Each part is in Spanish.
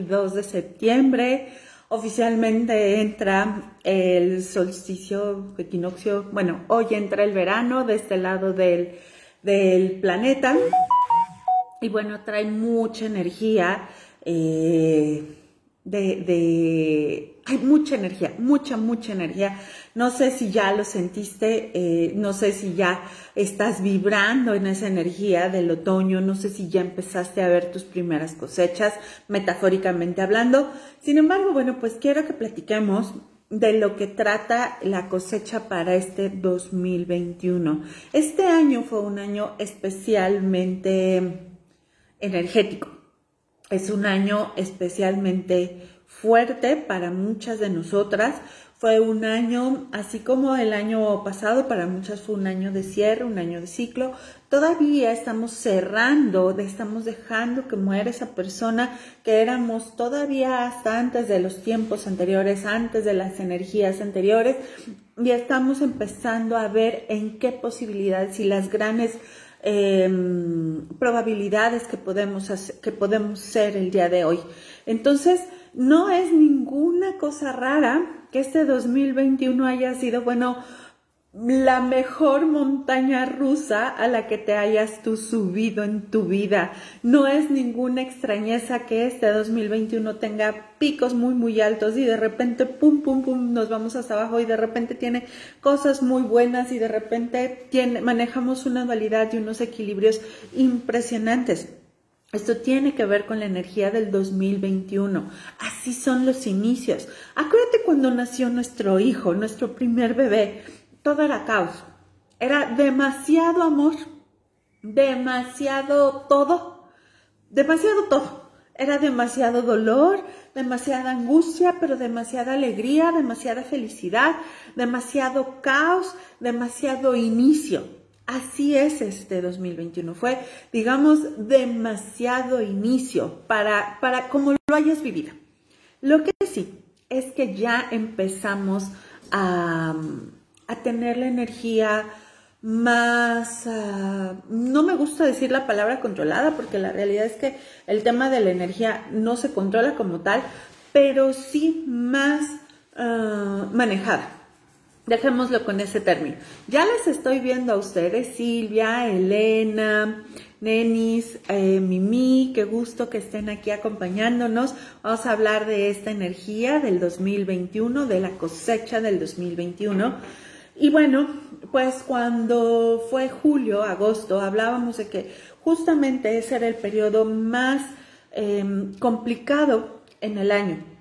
22 de septiembre. Oficialmente entra el solsticio equinoccio, bueno, hoy entra el verano de este lado del, del planeta. Y bueno, trae mucha energía. Eh, de, hay mucha energía, mucha, mucha energía. No sé si ya lo sentiste, eh, no sé si ya estás vibrando en esa energía del otoño, no sé si ya empezaste a ver tus primeras cosechas, metafóricamente hablando. Sin embargo, bueno, pues quiero que platiquemos de lo que trata la cosecha para este 2021. Este año fue un año especialmente energético es un año especialmente fuerte para muchas de nosotras. Fue un año, así como el año pasado, para muchas fue un año de cierre, un año de ciclo. Todavía estamos cerrando, estamos dejando que muera esa persona que éramos todavía hasta antes de los tiempos anteriores, antes de las energías anteriores, y estamos empezando a ver en qué posibilidades y las grandes Em, probabilidades que podemos, que podemos ser el día de hoy. Entonces, no es ninguna cosa rara que este 2021 haya sido, bueno, la mejor montaña rusa a la que te hayas tú subido en tu vida. No es ninguna extrañeza que este 2021 tenga picos muy, muy altos y de repente, pum, pum, pum, nos vamos hasta abajo y de repente tiene cosas muy buenas y de repente tiene, manejamos una dualidad y unos equilibrios impresionantes. Esto tiene que ver con la energía del 2021. Así son los inicios. Acuérdate cuando nació nuestro hijo, nuestro primer bebé todo era caos. Era demasiado amor, demasiado todo, demasiado todo. Era demasiado dolor, demasiada angustia, pero demasiada alegría, demasiada felicidad, demasiado caos, demasiado inicio. Así es este 2021. Fue, digamos, demasiado inicio para, para como lo hayas vivido. Lo que sí es que ya empezamos a a tener la energía más, ah, no me gusta decir la palabra controlada, porque la realidad es que el tema de la energía no se controla como tal, pero sí más ah, manejada. Dejémoslo con ese término. Ya les estoy viendo a ustedes, Silvia, Elena, Nenis, eh, Mimi, qué gusto que estén aquí acompañándonos. Vamos a hablar de esta energía del 2021, de la cosecha del 2021. Y bueno, pues cuando fue julio, agosto, hablábamos de que justamente ese era el periodo más em, complicado en el año.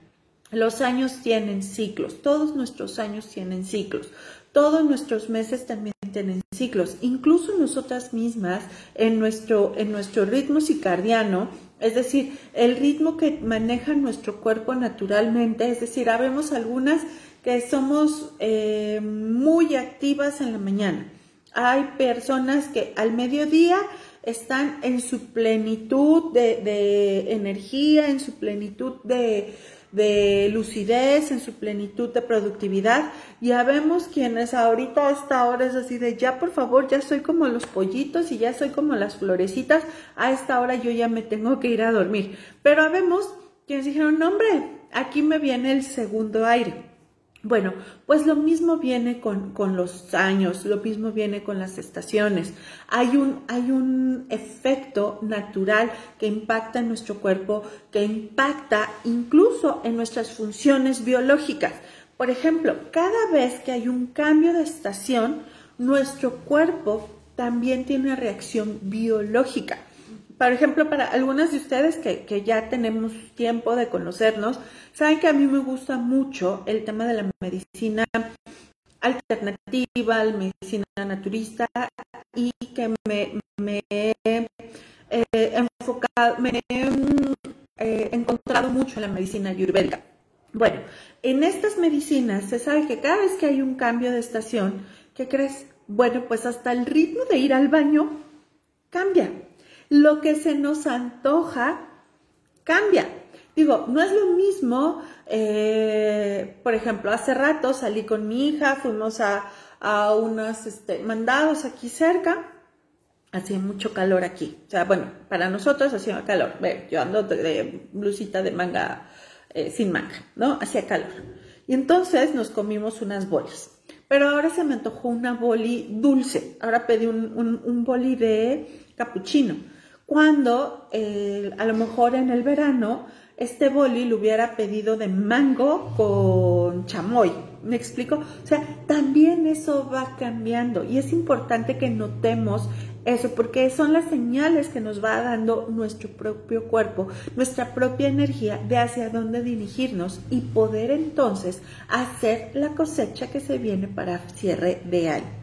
Los años tienen ciclos, todos nuestros años tienen ciclos, todos nuestros meses también tienen ciclos, incluso nosotras mismas en nuestro, en nuestro ritmo circadiano, es decir, el ritmo que maneja nuestro cuerpo naturalmente, es decir, habemos algunas que somos eh, muy activas en la mañana. Hay personas que al mediodía están en su plenitud de, energía, en su plenitud de, lucidez, en su plenitud de productividad. Ya vemos quienes ahorita a esta hora es así de ya por favor, ya soy como los pollitos y ya soy como las florecitas, a esta hora yo ya me tengo que ir a dormir. Pero vemos quienes dijeron, no hombre, aquí me viene el segundo aire. Bueno, pues lo mismo viene con, los años, lo mismo viene con las estaciones. Hay un, hay un efecto natural que impacta en nuestro cuerpo, que impacta incluso en nuestras funciones biológicas. Por ejemplo, cada vez que hay un cambio de estación, nuestro cuerpo también tiene una reacción biológica. Por ejemplo, para algunas de ustedes que, que ya tenemos tiempo de conocernos, Saben que a mí me gusta mucho el tema de la medicina alternativa, la medicina naturista y que me, me he enfocado, me he eh, encontrado mucho en la medicina ayurvédica. Bueno, en estas medicinas se sabe que cada vez que hay un cambio de estación, ¿qué crees? Bueno, pues hasta el ritmo de ir al baño cambia. Lo que se nos antoja cambia. Digo, no es lo mismo, eh, por ejemplo, hace rato salí con mi hija, fuimos a, unos este, mandados aquí cerca hacía mucho calor aquí. O sea, bueno, para nosotros hacía calor. Yo ando de, blusita de manga eh, sin manga, ¿no? Hacía calor. Y entonces nos comimos unas bolas. Pero ahora se me antojó una boli dulce. Ahora pedí un, un, boli de capuchino. Cuando eh, a lo mejor en el verano este boli lo hubiera pedido de mango con chamoy. ¿Me explico? O sea, también eso va cambiando y es importante que notemos eso, porque son las señales que nos va dando nuestro propio cuerpo, nuestra propia energía de hacia dónde dirigirnos y poder entonces hacer la cosecha que se viene para cierre de año.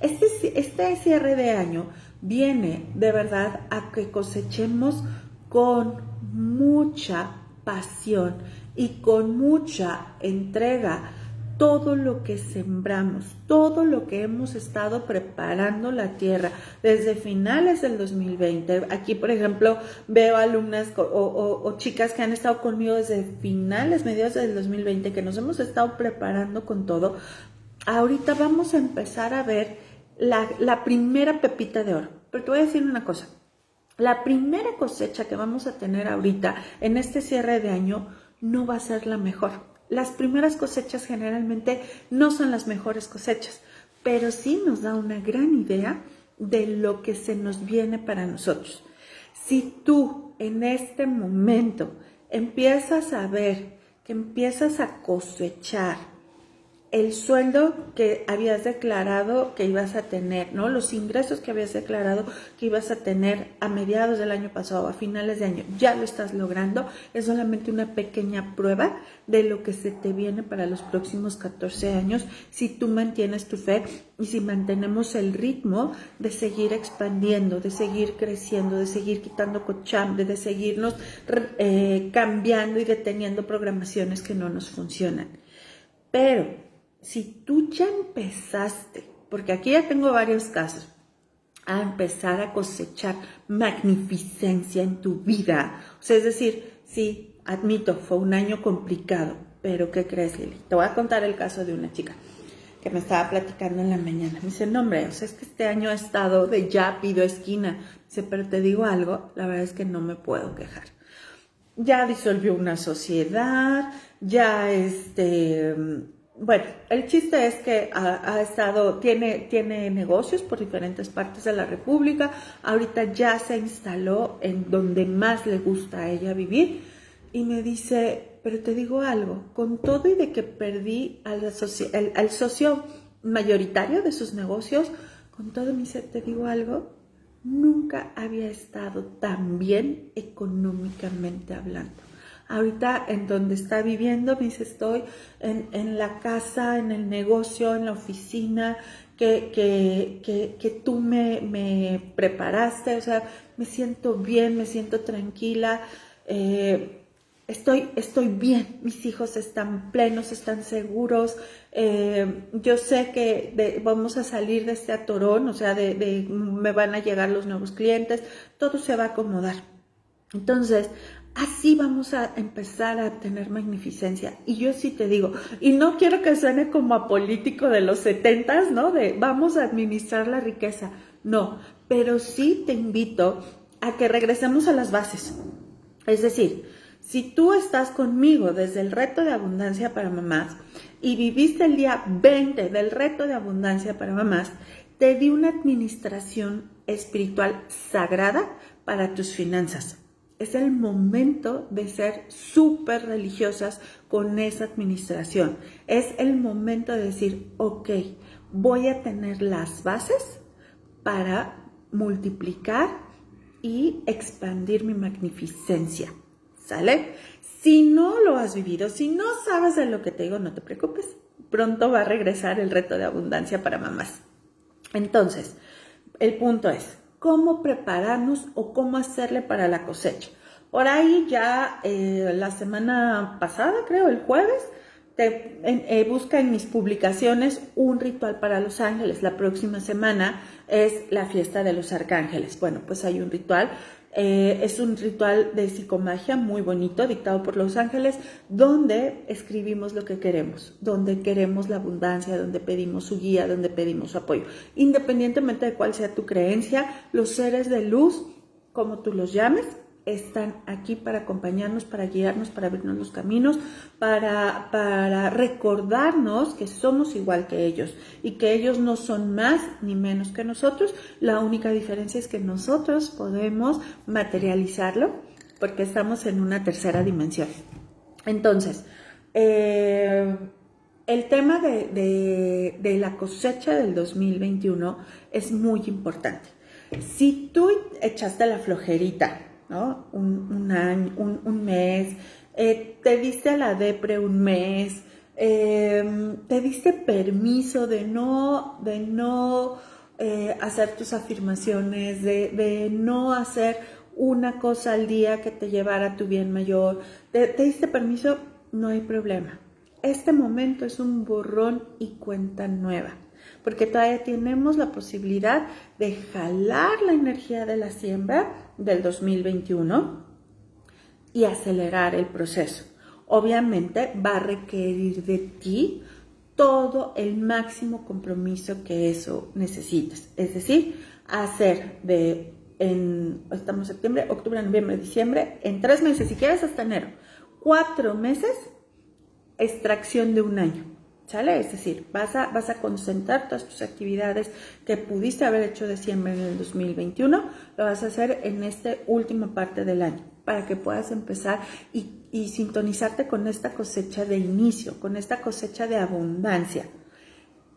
Este, este cierre de año viene de verdad a que cosechemos con mucha pasión y con mucha entrega todo lo que sembramos, todo lo que hemos estado preparando la tierra desde finales del 2020. Aquí, por ejemplo, veo alumnas o, chicas que han estado conmigo desde finales, mediados del 2020, que nos hemos estado preparando con todo. Ahorita vamos a empezar a ver la, primera pepita de oro. Pero te voy a decir una cosa. La primera cosecha que vamos a tener ahorita en este cierre de año no va a ser la mejor. Las primeras cosechas generalmente no son las mejores cosechas, pero sí nos da una gran idea de lo que se nos viene para nosotros. Si tú en este momento empiezas a ver que empiezas a cosechar el sueldo que habías declarado que ibas a tener, ¿no? Los ingresos que habías declarado que ibas a tener a mediados del año pasado, a finales de año, ya lo estás logrando. Es solamente una pequeña prueba de lo que se te viene para los próximos 14 años si tú mantienes tu fe y si mantenemos el ritmo de seguir expandiendo, de seguir creciendo, de seguir quitando cochambre, de seguirnos eh, cambiando y deteniendo programaciones que no nos funcionan. Pero si tú ya empezaste, porque aquí ya tengo varios casos, a empezar a cosechar magnificencia en tu vida, o sea, es decir, sí, admito, fue un año complicado, pero ¿qué crees, Lili? Te voy a contar el caso de una chica que me estaba platicando en la mañana. Me dice, no, hombre, o sea, es que este año ha estado de ya pido esquina. Dice, pero te digo algo, la verdad es que no me puedo quejar. Ya disolvió una sociedad, ya este, bueno, el chiste es que ha, estado, tiene, tiene negocios por diferentes partes de la República. Ahorita ya se instaló en donde más le gusta a ella vivir. Y me dice, pero te digo algo, con todo y de que perdí al, socio, al socio mayoritario de sus negocios, con todo me dice, te digo algo, nunca había estado tan bien económicamente hablando ahorita en donde está viviendo, me dice, estoy en, la casa, en el negocio, en la oficina, que, que, que, tú me, me, preparaste, o sea, me siento bien, me siento tranquila, eh, estoy, estoy bien, mis hijos están plenos, están seguros, eh, yo sé que vamos a salir de este atorón, o sea, de, me van a llegar los nuevos clientes, todo se va a acomodar. Entonces, así vamos a empezar a tener magnificencia. Y yo sí te digo, y no quiero que suene como a político de los setentas, ¿no? De vamos a administrar la riqueza. No, pero sí te invito a que regresemos a las bases. Es decir, si tú estás conmigo desde el reto de abundancia para mamás y viviste el día 20 del reto de abundancia para mamás, te di una administración espiritual sagrada para tus finanzas es el momento de ser súper religiosas con esa administración. Es el momento de decir, ok, voy a tener las bases para multiplicar y expandir mi magnificencia. ¿Sale? Si no lo has vivido, si no sabes de lo que te digo, no te preocupes. Pronto va a regresar el reto de abundancia para mamás. Entonces, el punto es, cómo prepararnos o cómo hacerle para la cosecha. Por ahí ya eh, la semana pasada, creo, el jueves, te, eh, busca en mis publicaciones un ritual para los ángeles. La próxima semana es la fiesta de los arcángeles. Bueno, pues hay un ritual. Eh, es un ritual de psicomagia muy bonito, dictado por los ángeles, donde escribimos lo que queremos, donde queremos la abundancia, donde pedimos su guía, donde pedimos su apoyo. Independientemente de cuál sea tu creencia, los seres de luz, como tú los llames, están aquí para acompañarnos, para guiarnos, para abrirnos los caminos, para, para recordarnos que somos igual que ellos y que ellos no son más ni menos que nosotros. La única diferencia es que nosotros podemos materializarlo porque estamos en una tercera dimensión. Entonces, eh, el tema de, de la cosecha del 2021 es muy importante. Si tú echaste la flojerita, un, año, un, mes, eh, te diste la depre un mes, em, te diste permiso de no, de no eh, hacer tus afirmaciones, de, no hacer una cosa al día que te llevara a tu bien mayor, te, te diste permiso, no hay problema. Este momento es un borrón y cuenta nueva porque todavía tenemos la posibilidad de jalar la energía de la siembra del 2021 y acelerar el proceso. Obviamente va a requerir de ti todo el máximo compromiso que eso necesites. Es decir, hacer de, en, estamos en septiembre, octubre, noviembre, diciembre, en tres meses, si quieres hasta enero, cuatro meses, extracción de un año. ¿Sale? Es decir, vas a, vas a concentrar todas tus actividades que pudiste haber hecho de siempre en el 2021, lo vas a hacer en esta última parte del año para que puedas empezar y, y sintonizarte con esta cosecha de inicio, con esta cosecha de abundancia.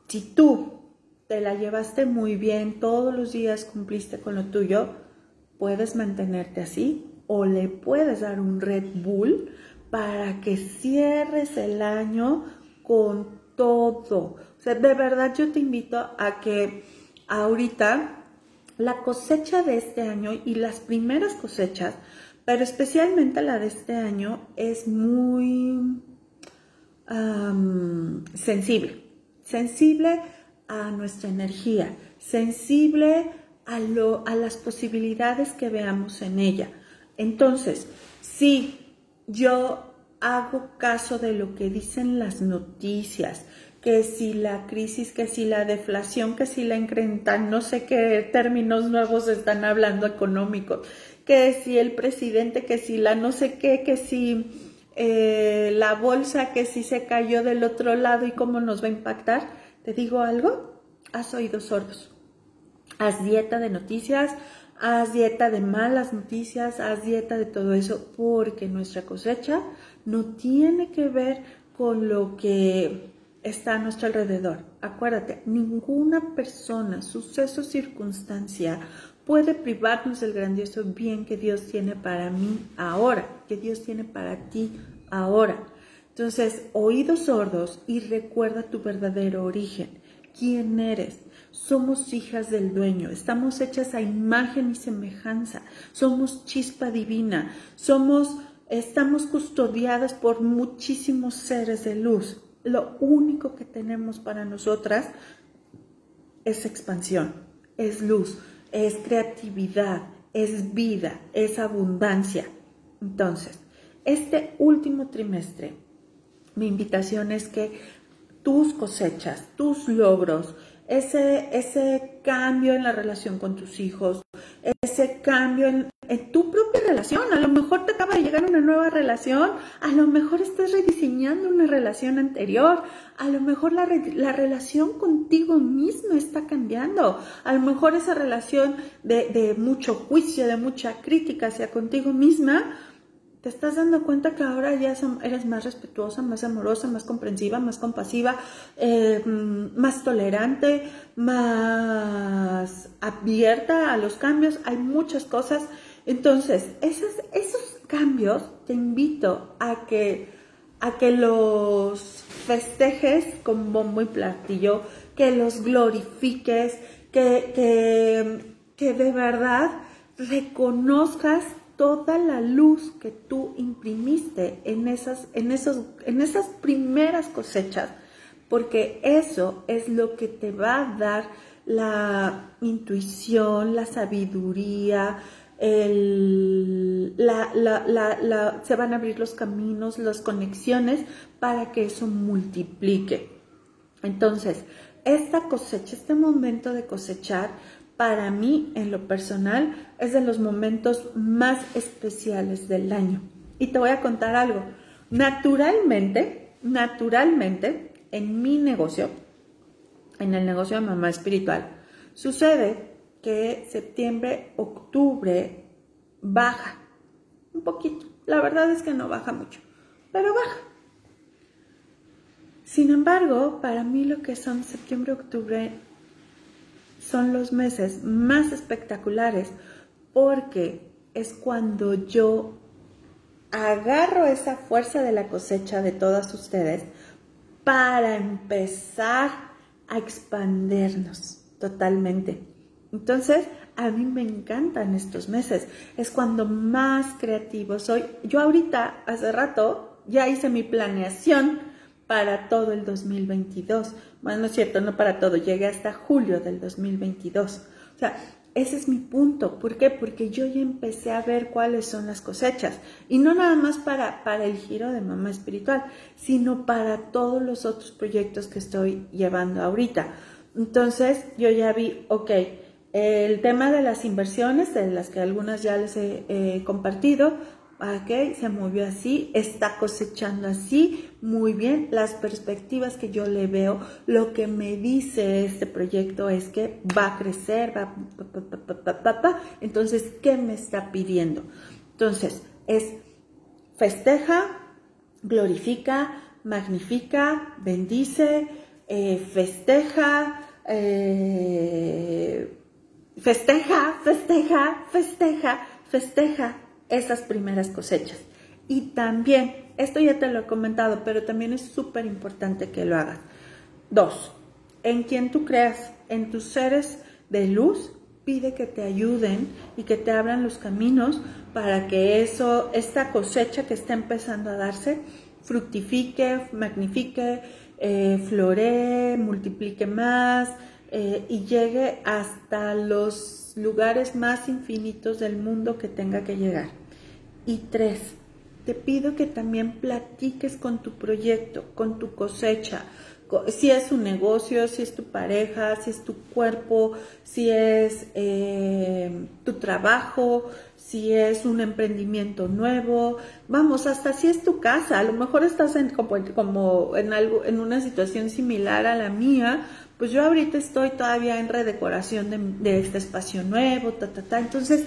Si tú te la llevaste muy bien, todos los días cumpliste con lo tuyo, puedes mantenerte así o le puedes dar un Red Bull para que cierres el año con todo. O sea, de verdad yo te invito a que ahorita la cosecha de este año y las primeras cosechas, pero especialmente la de este año, es muy sensible. Sensible a nuestra energía, sensible a, lo, a las posibilidades que veamos en ella. Entonces, si yo hago caso de lo que dicen las noticias, que si la crisis, que si la deflación, que si la incrementan, no sé qué términos nuevos están hablando económicos, que si el presidente, que si la no sé qué, que si eh, la bolsa, que si se cayó del otro lado y cómo nos va a impactar. ¿Te digo algo? Has oído sordos. Haz dieta de noticias, haz dieta de malas noticias, haz dieta de todo eso, porque nuestra cosecha no tiene que ver con lo que está a nuestro alrededor. Acuérdate, ninguna persona, suceso, circunstancia puede privarnos del grandioso bien que Dios tiene para mí ahora, que Dios tiene para ti ahora. Entonces, oídos sordos y recuerda tu verdadero origen. ¿Quién eres? Somos hijas del dueño, estamos hechas a imagen y semejanza, somos chispa divina, somos, estamos custodiadas por muchísimos seres de luz. Lo único que tenemos para nosotras es expansión, es luz, es creatividad, es vida, es abundancia. Entonces, este último trimestre, mi invitación es que tus cosechas, tus logros, ese, ese cambio en la relación con tus hijos, ese cambio en, tu propia relación. A lo mejor te acaba de llegar una nueva relación, a lo mejor estás rediseñando una relación anterior, a lo mejor la, la relación contigo mismo está cambiando, a lo mejor esa relación de, de mucho juicio, de mucha crítica hacia contigo misma, te estás dando cuenta que ahora ya eres más respetuosa, más amorosa, más comprensiva, más compasiva, eh, más tolerante, más abierta a los cambios. Hay muchas cosas. Entonces, esos, esos cambios te invito a que, a que los festejes con bombo y platillo, que los glorifiques, que, que, que de verdad reconozcas toda la luz que tú imprimiste en esas, en en esas primeras cosechas, porque eso es lo que te va a dar la intuición, la sabiduría, el, la, se van a abrir los caminos, las conexiones para que eso multiplique. Entonces, esta cosecha, este momento de cosechar, para mí en lo personal es de los momentos más especiales del año. Y te voy a contar algo. Naturalmente, naturalmente, en mi negocio, en el negocio de mamá espiritual, sucede que septiembre, octubre baja un poquito. La verdad es que no baja mucho, pero baja. Sin embargo, para mí lo que son septiembre, octubre son los meses más espectaculares porque es cuando yo agarro esa fuerza de la cosecha de todas ustedes para empezar a expandernos totalmente. Entonces, a mí me encantan estos meses. Es cuando más creativo soy. Yo ahorita, hace rato, ya hice mi planeación para todo el 2022. Bueno, no es cierto, no para todo, llegué hasta julio del 2022. O sea, ese es mi punto. ¿Por qué? Porque yo ya empecé a ver cuáles son las cosechas. Y no nada más para, para el giro de mamá espiritual, sino para todos los otros proyectos que estoy llevando ahorita. Entonces, yo ya vi, ok, el tema de las inversiones, de las que algunas ya les he compartido, ok, se movió así, está cosechando así, muy bien. Las perspectivas que yo le veo, lo que me dice este proyecto es que va a crecer, va, pa, entonces, ¿qué me está pidiendo? Entonces, es festeja, glorifica, magnifica, bendice, eh, festeja, eh, festeja, festeja, festeja, festeja esas primeras cosechas. Y también, esto ya te lo he comentado, pero también es súper importante que lo hagas. Dos, en quien tú creas, en tus seres de luz, pide que te ayuden y que te abran los caminos para que eso, esta cosecha que está empezando a darse, fructifique, magnifique, eh, floree, multiplique más, eh, y llegue hasta los lugares más infinitos del mundo que tenga que llegar. Y tres, te pido que también platiques con tu proyecto, con tu cosecha, si es un negocio, si es tu pareja, si es tu cuerpo, si es eh, tu trabajo, si es un emprendimiento nuevo, vamos, hasta si es tu casa, a lo mejor estás en, como, en, algo, en una situación similar a la mía, pues yo ahorita estoy todavía en redecoración de, este espacio nuevo, ta, ta, ta. Entonces,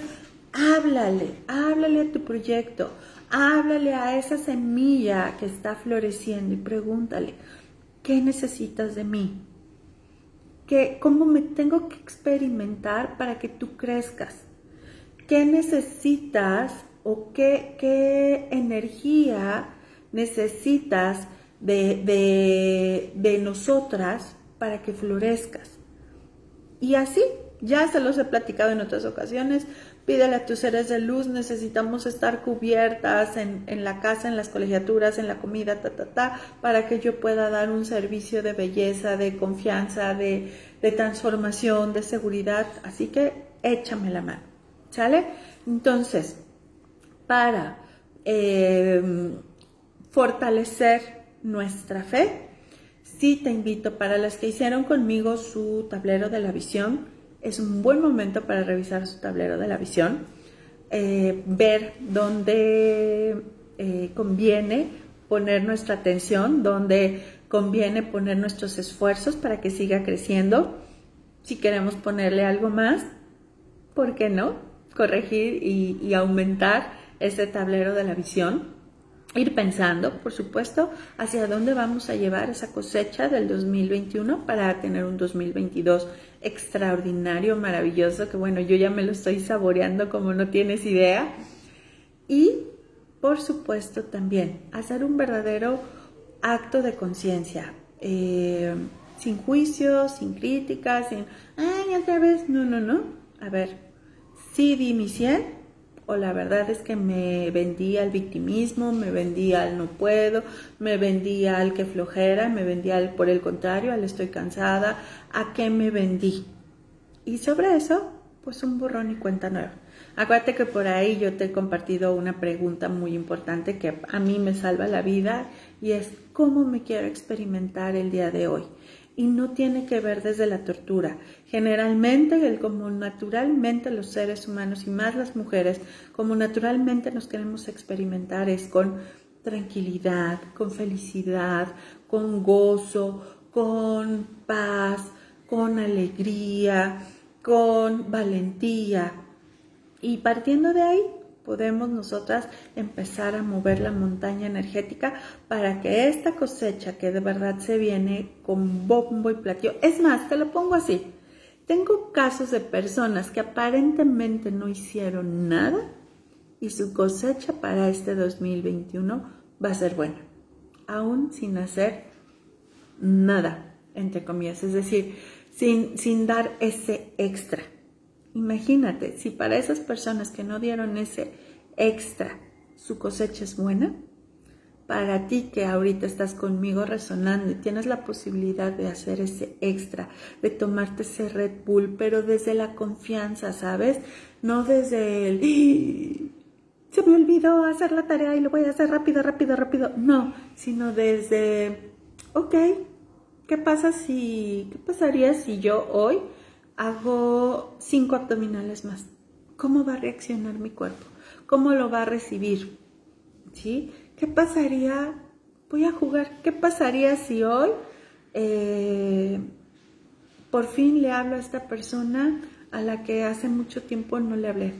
háblale, háblale a tu proyecto, háblale a esa semilla que está floreciendo y pregúntale, ¿qué necesitas de mí? ¿Qué, ¿Cómo me tengo que experimentar para que tú crezcas? ¿Qué necesitas o qué, qué energía necesitas de, de, de nosotras para que florezcas. Y así, ya se los he platicado en otras ocasiones, pídele a tus seres de luz, necesitamos estar cubiertas en, la casa, en las colegiaturas, en la comida, ta, ta, ta, para que yo pueda dar un servicio de belleza, de confianza, de, transformación, de seguridad. Así que échame la mano, ¿sale? Entonces, para eh, fortalecer nuestra fe, Sí te invito para las que hicieron conmigo su tablero de la visión. Es un buen momento para revisar su tablero de la visión, eh, ver dónde eh, conviene poner nuestra atención, dónde conviene poner nuestros esfuerzos para que siga creciendo. Si queremos ponerle algo más, ¿por qué no? Corregir y aumentar ese tablero de la visión ir pensando, por supuesto, hacia dónde vamos a llevar esa cosecha del 2021 para tener un 2022 extraordinario, maravilloso, que bueno, yo ya me lo estoy saboreando como no tienes idea. Y, por supuesto, también hacer un verdadero acto de conciencia, eh, sin juicios, sin críticas, sin, ay, otra vez, no, no, no. A ver, sí di mi 100, o la verdad es que me vendí al victimismo, me vendí al no puedo, me vendí al que flojera, me vendí al por el contrario, al estoy cansada, a qué me vendí. Y sobre eso, pues un borrón y cuenta nueva. Acuérdate que por ahí yo te he compartido una pregunta muy importante que a mí me salva la vida y es cómo me quiero experimentar el día de hoy. Y no tiene que ver desde la tortura. Generalmente, el, como naturalmente los seres humanos y más las mujeres, como naturalmente nos queremos experimentar es con tranquilidad, con felicidad, con gozo, con paz, con alegría, con valentía. Y partiendo de ahí, podemos nosotras empezar a mover la montaña energética para que esta cosecha que de verdad se viene con bombo y platillo, es más, te lo pongo así, tengo casos de personas que aparentemente no hicieron nada y su cosecha para este 2021 va a ser buena, aún sin hacer nada, entre comillas, es decir, sin, sin dar ese extra. Imagínate, si para esas personas que no dieron ese extra, su cosecha es buena, para ti que ahorita estás conmigo resonando y tienes la posibilidad de hacer ese extra, de tomarte ese Red Bull, pero desde la confianza, ¿sabes? No desde el... ¡Ah! Se me olvidó hacer la tarea y lo voy a hacer rápido, rápido, rápido. No, sino desde, ok, ¿qué pasa si, qué pasaría si yo hoy hago cinco abdominales más. ¿Cómo va a reaccionar mi cuerpo? ¿Cómo lo va a recibir? ¿Sí? ¿Qué pasaría? Voy a jugar. ¿Qué pasaría si hoy eh, por fin le hablo a esta persona a la que hace mucho tiempo no le hablé?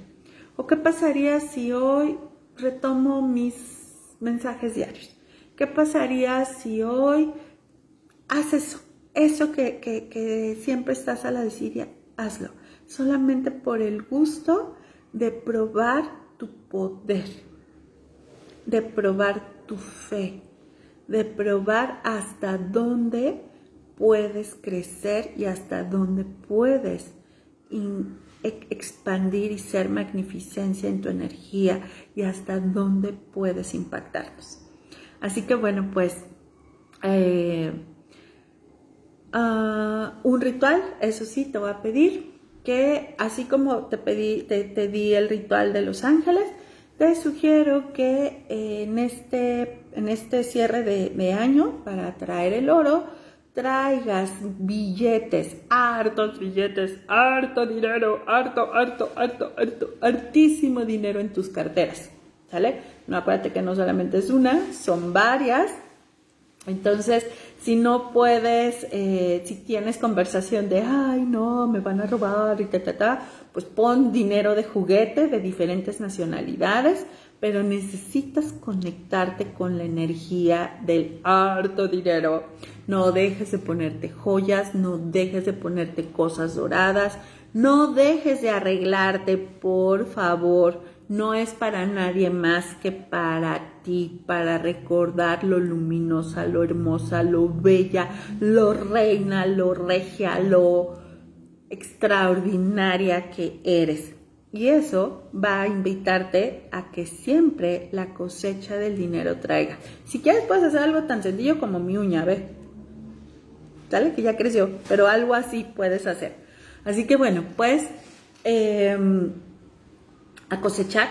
¿O qué pasaría si hoy retomo mis mensajes diarios? ¿Qué pasaría si hoy haces eso? Eso que, siempre estás a la desidia, hazlo. Solamente por el gusto de probar tu poder, de probar tu fe, de probar hasta dónde puedes crecer y hasta dónde puedes expandir y ser magnificencia en tu energía y hasta dónde puedes impactarnos. Así que bueno, pues eh, Ah, un ritual, eso sí, te voy a pedir que así como te, pedí, te, di el ritual de los ángeles, te sugiero que en, este, en este cierre de, año, para traer el oro, traigas billetes, hartos billetes, harto dinero, harto, harto, harto, harto, hartísimo dinero en tus carteras, ¿sale? No acuérdate que no solamente es una, son varias. Entonces, si no puedes, eh, si tienes conversación de, ay, no, me van a robar y ta, ta, ta, pues pon dinero de juguete de diferentes nacionalidades, pero necesitas conectarte con la energía del harto dinero. No dejes de ponerte joyas, no dejes de ponerte cosas doradas, no dejes de arreglarte, por favor no es para nadie más que para ti, para recordar lo luminosa, lo hermosa, lo bella, lo reina, lo regia, lo extraordinaria que eres. Y eso va a invitarte a que siempre la cosecha del dinero traiga. Si quieres puedes hacer algo tan sencillo como mi uña, ve. ¿Sale? Que ya creció, pero algo así puedes hacer. Así que bueno, pues... Em, a cosechar,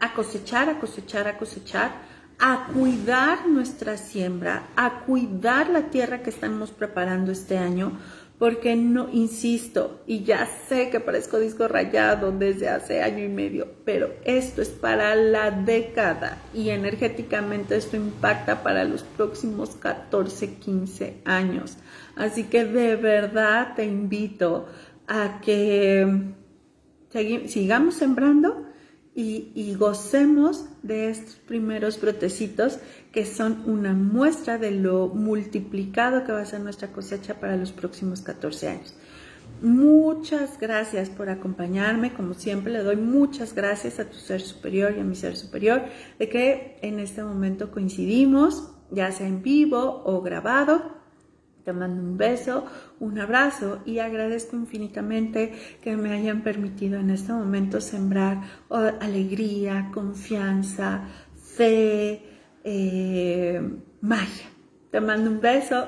a cosechar, a cosechar, a cosechar, a cuidar nuestra siembra, a cuidar la tierra que estamos preparando este año, porque no, insisto, y ya sé que parezco disco rayado desde hace año y medio, pero esto es para la década y energéticamente esto impacta para los próximos 14, 15 años. Así que de verdad te invito a que sigamos sembrando y, gocemos de estos primeros brotecitos que son una muestra de lo multiplicado que va a ser nuestra cosecha para los próximos 14 años. Muchas gracias por acompañarme, como siempre le doy muchas gracias a tu ser superior y a mi ser superior de que en este momento coincidimos, ya sea en vivo o grabado, Te mando un beso, un abrazo y agradezco infinitamente que me hayan permitido en este momento sembrar alegría, confianza, fe, eh, magia. Te mando un beso